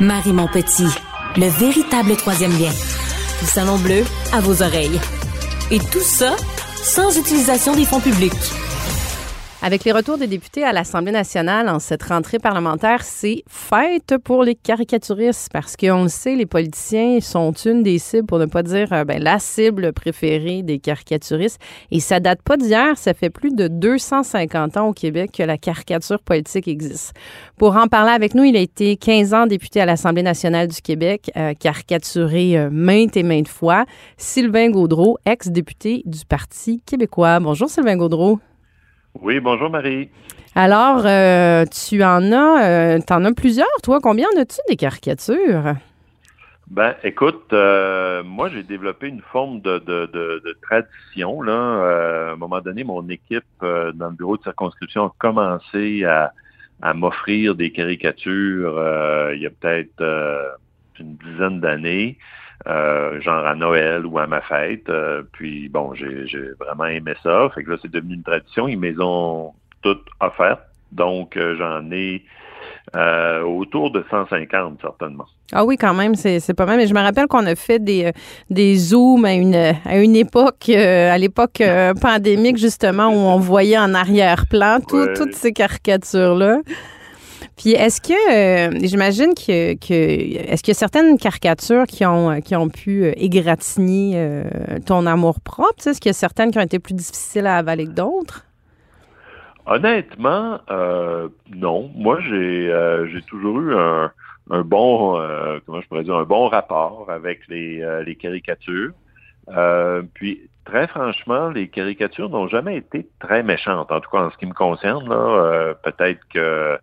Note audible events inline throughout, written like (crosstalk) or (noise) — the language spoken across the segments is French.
Marie mon petit, le véritable troisième lien. Le salon bleu à vos oreilles. Et tout ça sans utilisation des fonds publics. Avec les retours des députés à l'Assemblée nationale en cette rentrée parlementaire, c'est fête pour les caricaturistes parce qu'on le sait, les politiciens sont une des cibles, pour ne pas dire euh, ben, la cible préférée des caricaturistes. Et ça date pas d'hier, ça fait plus de 250 ans au Québec que la caricature politique existe. Pour en parler avec nous, il a été 15 ans député à l'Assemblée nationale du Québec, euh, caricaturé euh, maintes et maintes fois. Sylvain Gaudreau, ex-député du Parti québécois. Bonjour Sylvain Gaudreau. Oui, bonjour Marie. Alors, euh, tu en as, euh, en as plusieurs, toi. Combien en as-tu des caricatures? Ben, écoute, euh, moi, j'ai développé une forme de, de, de, de tradition. Là. Euh, à un moment donné, mon équipe dans le bureau de circonscription a commencé à, à m'offrir des caricatures il y a peut-être une dizaine d'années. Euh, genre à Noël ou à ma fête. Euh, puis bon, j'ai, vraiment aimé ça. Fait que là, c'est devenu une tradition. Ils les ont toutes offertes. Donc, euh, j'en ai autour de 150, certainement. Ah oui, quand même, c'est, pas mal. Mais je me rappelle qu'on a fait des, des zooms à une, à une époque, à l'époque (laughs) pandémique, justement, où on voyait en arrière-plan tout, Ouais. toutes ces caricatures-là. Puis est-ce que euh, j'imagine que, est-ce qu'il y a certaines caricatures qui ont ont pu euh, égratigner euh, ton amour propre? Est-ce qu'il y a certaines qui ont été plus difficiles à avaler que d'autres? Honnêtement, euh, non. Moi, j'ai euh, j'ai toujours eu un, bon euh, comment je pourrais dire un bon rapport avec les, euh, caricatures. Euh, puis très franchement, les caricatures n'ont jamais été très méchantes. En tout cas, en ce qui me concerne, euh, peut-être que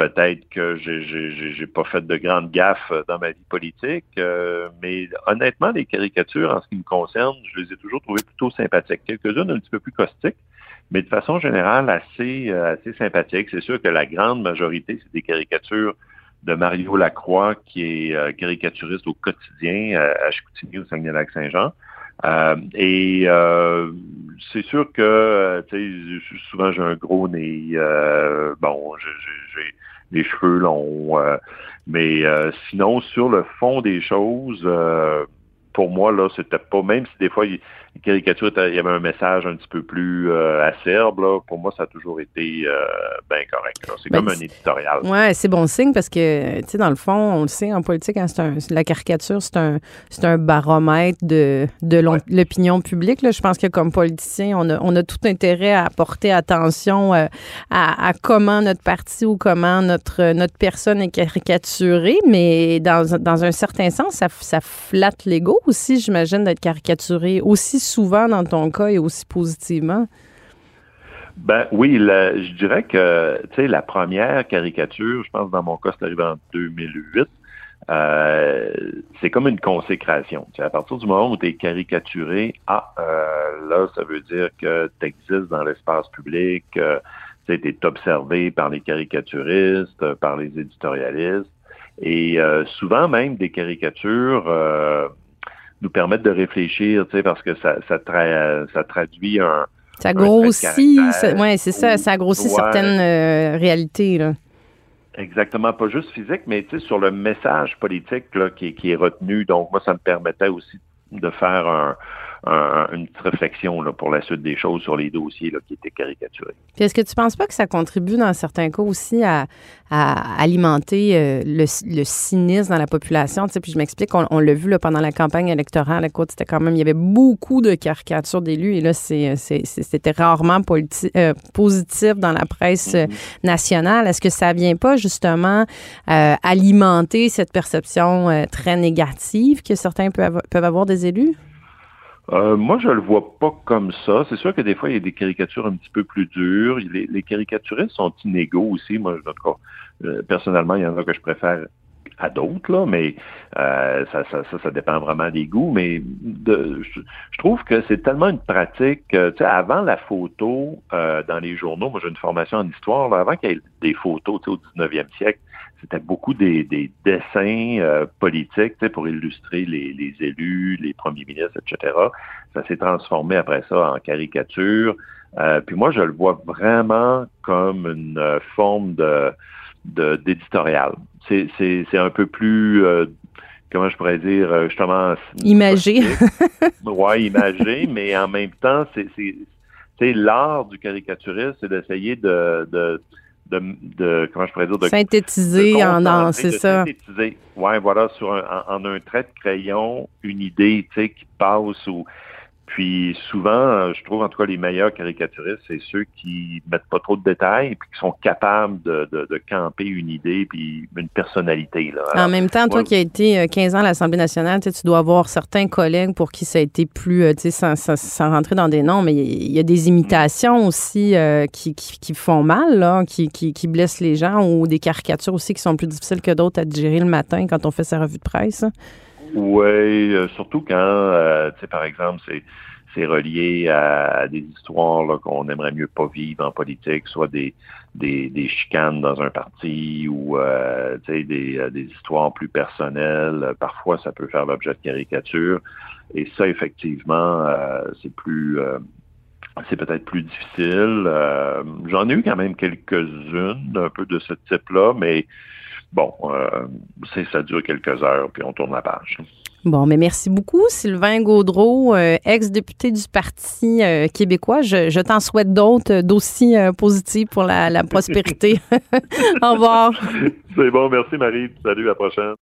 peut-être que j'ai pas fait de grandes gaffes dans ma vie politique, euh, mais honnêtement, les caricatures, en ce qui me concerne, je les ai toujours trouvées plutôt sympathiques. Quelques-unes un petit peu plus caustiques, mais de façon générale assez, euh, assez sympathique. C'est sûr que la grande majorité, c'est des caricatures de Mario Lacroix, qui est euh, caricaturiste au quotidien euh, à Chicoutimi, au Saguenay-Lac-Saint-Jean. Euh, et euh, c'est sûr que, euh, souvent j'ai un gros nez, euh, bon, j'ai les cheveux longs, euh, mais euh, sinon, sur le fond des choses, euh, pour moi, là, c'était pas, même si des fois, il, les caricatures, il y avait un message un petit peu plus euh, acerbe, là, pour moi, ça a toujours été euh, bien correct. là. C'est Ben, comme un éditorial. Ouais, c'est bon signe parce que, tu sais, dans le fond, on le sait, en politique, hein, c'est un, la caricature, c'est un, c'est un baromètre de, de Ouais. l'opinion publique. Là. Je pense que comme politicien, on a, on a tout intérêt à porter attention euh, à, à comment notre parti ou comment notre, notre personne est caricaturée, mais dans, dans un certain sens, ça, ça flatte l'ego aussi, j'imagine, d'être caricaturé aussi souvent dans ton cas et aussi positivement? Ben oui, je dirais que tu sais la première caricature, je pense dans mon cas c'est arrivé en 2008. euh, c'est comme une consécration. Tu sais, à partir du moment où tu es caricaturé, ah euh, là ça veut dire que tu existes dans l'espace public, euh, tu es observé par les caricaturistes, par les éditorialistes, et euh, souvent même des caricatures nous permettent de réfléchir, tu sais, parce que ça ça, tra- ça traduit un Ça Un grossit, ça- ouais, c'est ça, ça grossit Ouais. certaines euh, réalités. Là. Exactement, pas juste physique, mais tu sais, sur le message politique là, qui est retenu. Donc, moi, ça me permettait aussi de faire un, une petite réflexion là, pour la suite des choses sur les dossiers là, qui étaient caricaturés. Puis est-ce que tu ne penses pas que ça contribue dans certains cas aussi à, alimenter euh, le, cynisme dans la population? Tu sais, puis je m'explique, on, l'a vu là, pendant la campagne électorale, écoute, c'était quand même, il y avait beaucoup de caricatures d'élus et là, c'était rarement euh, positif dans la presse mm-hmm. nationale. Est-ce que ça vient pas justement alimenter cette perception très négative que certains peuvent avoir des élus? Euh, moi, je le vois pas comme ça. C'est sûr que des fois, il y a des caricatures un petit peu plus dures. Les, caricaturistes sont inégaux aussi. Moi, en tout cas, euh, personnellement, il y en a que je préfère à d'autres, là, mais euh, ça, ça, ça, dépend vraiment des goûts. Mais de, je, trouve que c'est tellement une pratique. tu sais, avant la photo dans les journaux, moi j'ai une formation en histoire, là, avant qu'il y ait des photos au 19e siècle, c'était beaucoup des, dessins euh, politiques pour illustrer les, élus, les premiers ministres, etc. Ça s'est transformé après ça en caricature. Euh, puis moi, je le vois vraiment comme une euh, forme de d'éditorial. C'est un peu plus comment je pourrais dire justement imagé. (laughs) ouais, imagé, mais en même temps, c'est l'art du caricaturiste, c'est d'essayer de de, comment je pourrais dire de synthétiser en, c'est ça. Synthétiser. Ouais, voilà, sur un, en, un trait de crayon, une idée, tu sais, qui passe ou puis souvent, euh, je trouve en tout cas les meilleurs caricaturistes, c'est ceux qui mettent pas trop de détails puis qui sont capables de, de, camper une idée puis une personnalité. Là. en même temps, toi qui as été 15 euh, ans à l'Assemblée nationale, tu dois avoir certains collègues pour qui ça a été plus, euh, tu sais, sans, rentrer dans des noms, mais il y, a des imitations aussi qui, qui, font mal, là, qui, qui, qui, blessent les gens ou des caricatures aussi qui sont plus difficiles que d'autres à digérer le matin quand on fait sa revue de presse. Oui, euh, surtout quand, euh, tu sais, par exemple, c'est c'est relié à, des histoires qu'on aimerait mieux pas vivre en politique, soit des, des, des chicanes dans un parti ou euh, des, des histoires plus personnelles. Parfois, ça peut faire l'objet de caricature. Et ça, effectivement, c'est plus c'est peut-être plus difficile. J'en ai eu quand même quelques-unes un peu de ce type-là, mais bon, euh, ça dure quelques heures, puis on tourne la page. Bon, mais merci beaucoup, Sylvain Gaudreau, euh, ex-député du Parti euh, québécois. Je, t'en souhaite d'autres d'aussi positifs pour la, la prospérité. (laughs) Au revoir. C'est bon, merci Marie. Salut, à la prochaine.